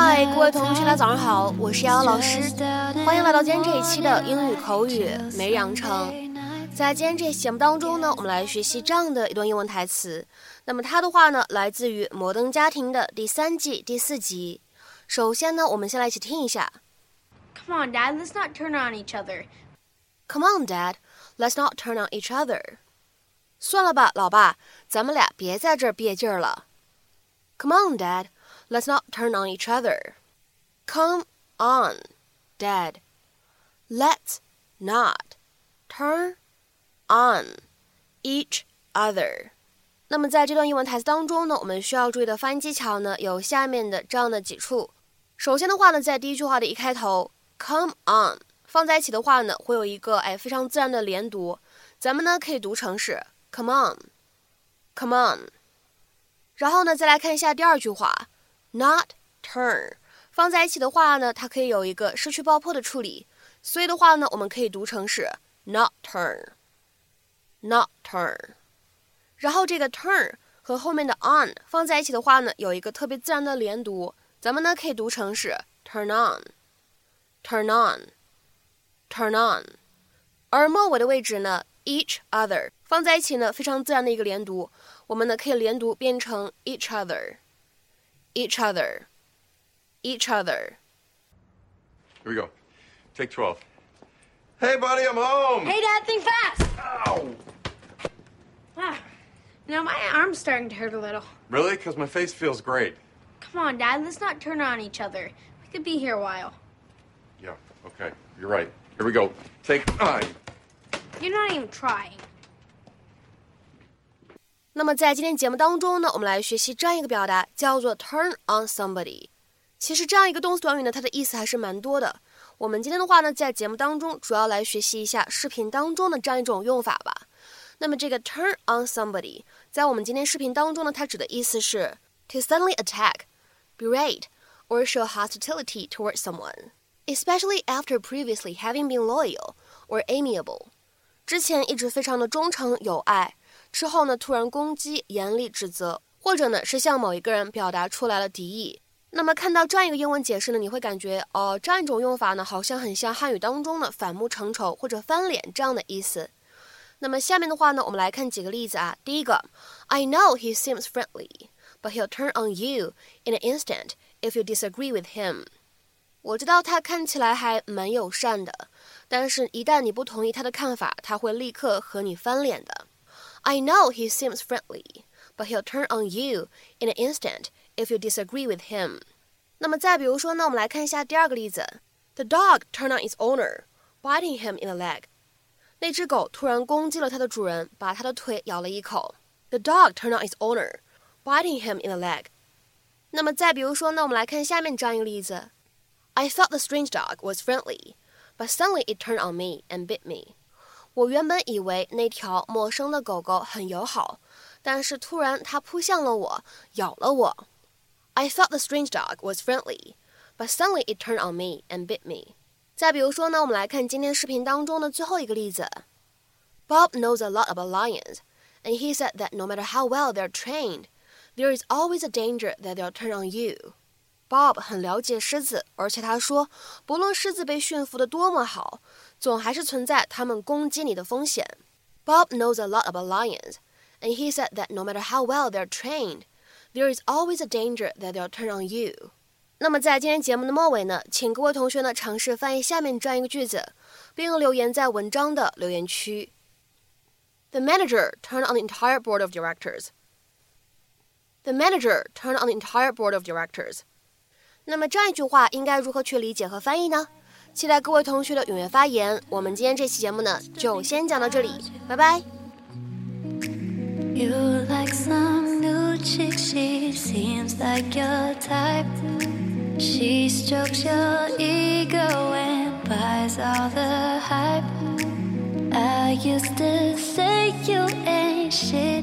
嗨，各位同学，大家早上好，我是瑶瑶老师，欢迎来到今天这一期的英语口语每日养成。在今天这期节目当中呢，我们来学习这样的一段英文台词。那么它的话呢，来自于《摩登家庭》的第三季第四集。首先呢，我们先来一起听一下。Come on, Dad, let's not turn on each other. Come on, Dad, let's not turn on each other. 算了吧，老爸，咱们俩别在这儿憋劲儿了。Come on, Dad, let's not turn on each other. Come on, Dad, let's not turn on each other. 那么在这段英文台词当中呢，我们需要注意的发音技巧呢，有下面的这样的几处。首先的话呢，在第一句话的一开头，come on 放在一起的话呢，会有一个哎非常自然的连读，咱们呢可以读成是。Come on, come on。然后呢，再来看一下第二句话 ，not turn，放在一起的话呢，它可以有一个失去爆破的处理，所以的话呢，我们可以读成是 not turn，not turn。然后这个 turn 和后面的 on 放在一起的话呢，有一个特别自然的连读，咱们呢可以读成是 turn on，turn on，turn on。而末尾的位置呢？each other 放在一起呢，非常自然的一个连读，我们呢可以连读变成 each other other，each other。Here we go. Take 12. Hey, buddy, I'm home. Hey, Dad, think fast. Ow. Ah, you know, my arm's starting to hurt a little. Really? Because my face feels great. Come on, Dad, let's not turn on each other. We could be here a while. Yeah, okay. You're right. Here we go. Take nine. You're not even trying. 那么在今天节目当中呢，我们来学习这样一个表达，叫做 turn on somebody。其实这样一个动词短语呢，它的意思还是蛮多的。我们今天的话呢，在节目当中主要来学习一下视频当中的这样一种用法吧。那么这个 turn on somebody，在我们今天视频当中呢，它指的意思是 to suddenly attack, berate, or show hostility towards someone, especially after previously having been loyal or amiable. 之前一直非常的忠诚友爱，之后呢突然攻击、严厉指责，或者呢是向某一个人表达出来了敌意。那么看到这样一个英文解释呢，你会感觉哦，这样一种用法呢，好像很像汉语当中的反目成仇或者翻脸这样的意思。那么下面的话呢，我们来看几个例子啊。第一个，I know he seems friendly, but he'll turn on you in an instant if you disagree with him。我知道他看起来还蛮友善的。但是，一旦你不同意他的看法，他会立刻和你翻脸的。I know he seems friendly, but he'll turn on you in an instant if you disagree with him. 那么再比如说呢，我们来看一下第二个例子。The dog turned on its owner, biting him in the leg. 那只狗突然攻击了它的主人，把它的腿咬了一口。The dog turned on its owner, biting him in the leg. 那么再比如说呢，我们来看下面这样一个例子。I thought the strange dog was friendly. But suddenly it turned on me and bit me. 我原本以为那条陌生的狗狗很友好，但是突然它扑向了我，咬了我。I thought the strange dog was friendly, but suddenly it turned on me and bit me. 再比如说呢，我们来看今天视频当中的最后一个例子。Bob knows a lot about lions, and he said that no matter how well they're trained, there is always a danger that they'll turn on you. Bob 很了解狮子，而且他说，不论狮子被驯服的多么好，总还是存在它们攻击你的风险。Bob knows a lot about lions, and he said that no matter how well they're trained, there is always a danger that they'll turn on you. 那么在今天节目的末尾呢，请各位同学呢尝试翻译下面这样一个句子，并留言在文章的留言区。The manager turned on the entire board of directors. The manager turned on the entire board of directors. 那么这样一句话应该如何去理解和翻译呢？期待各位同学的踊跃发言。我们今天这期节目呢，就先讲到这里，拜拜。You like some new chick, she seems like your type. She strokes your ego and buys all the hype. I used to say you ain't shit.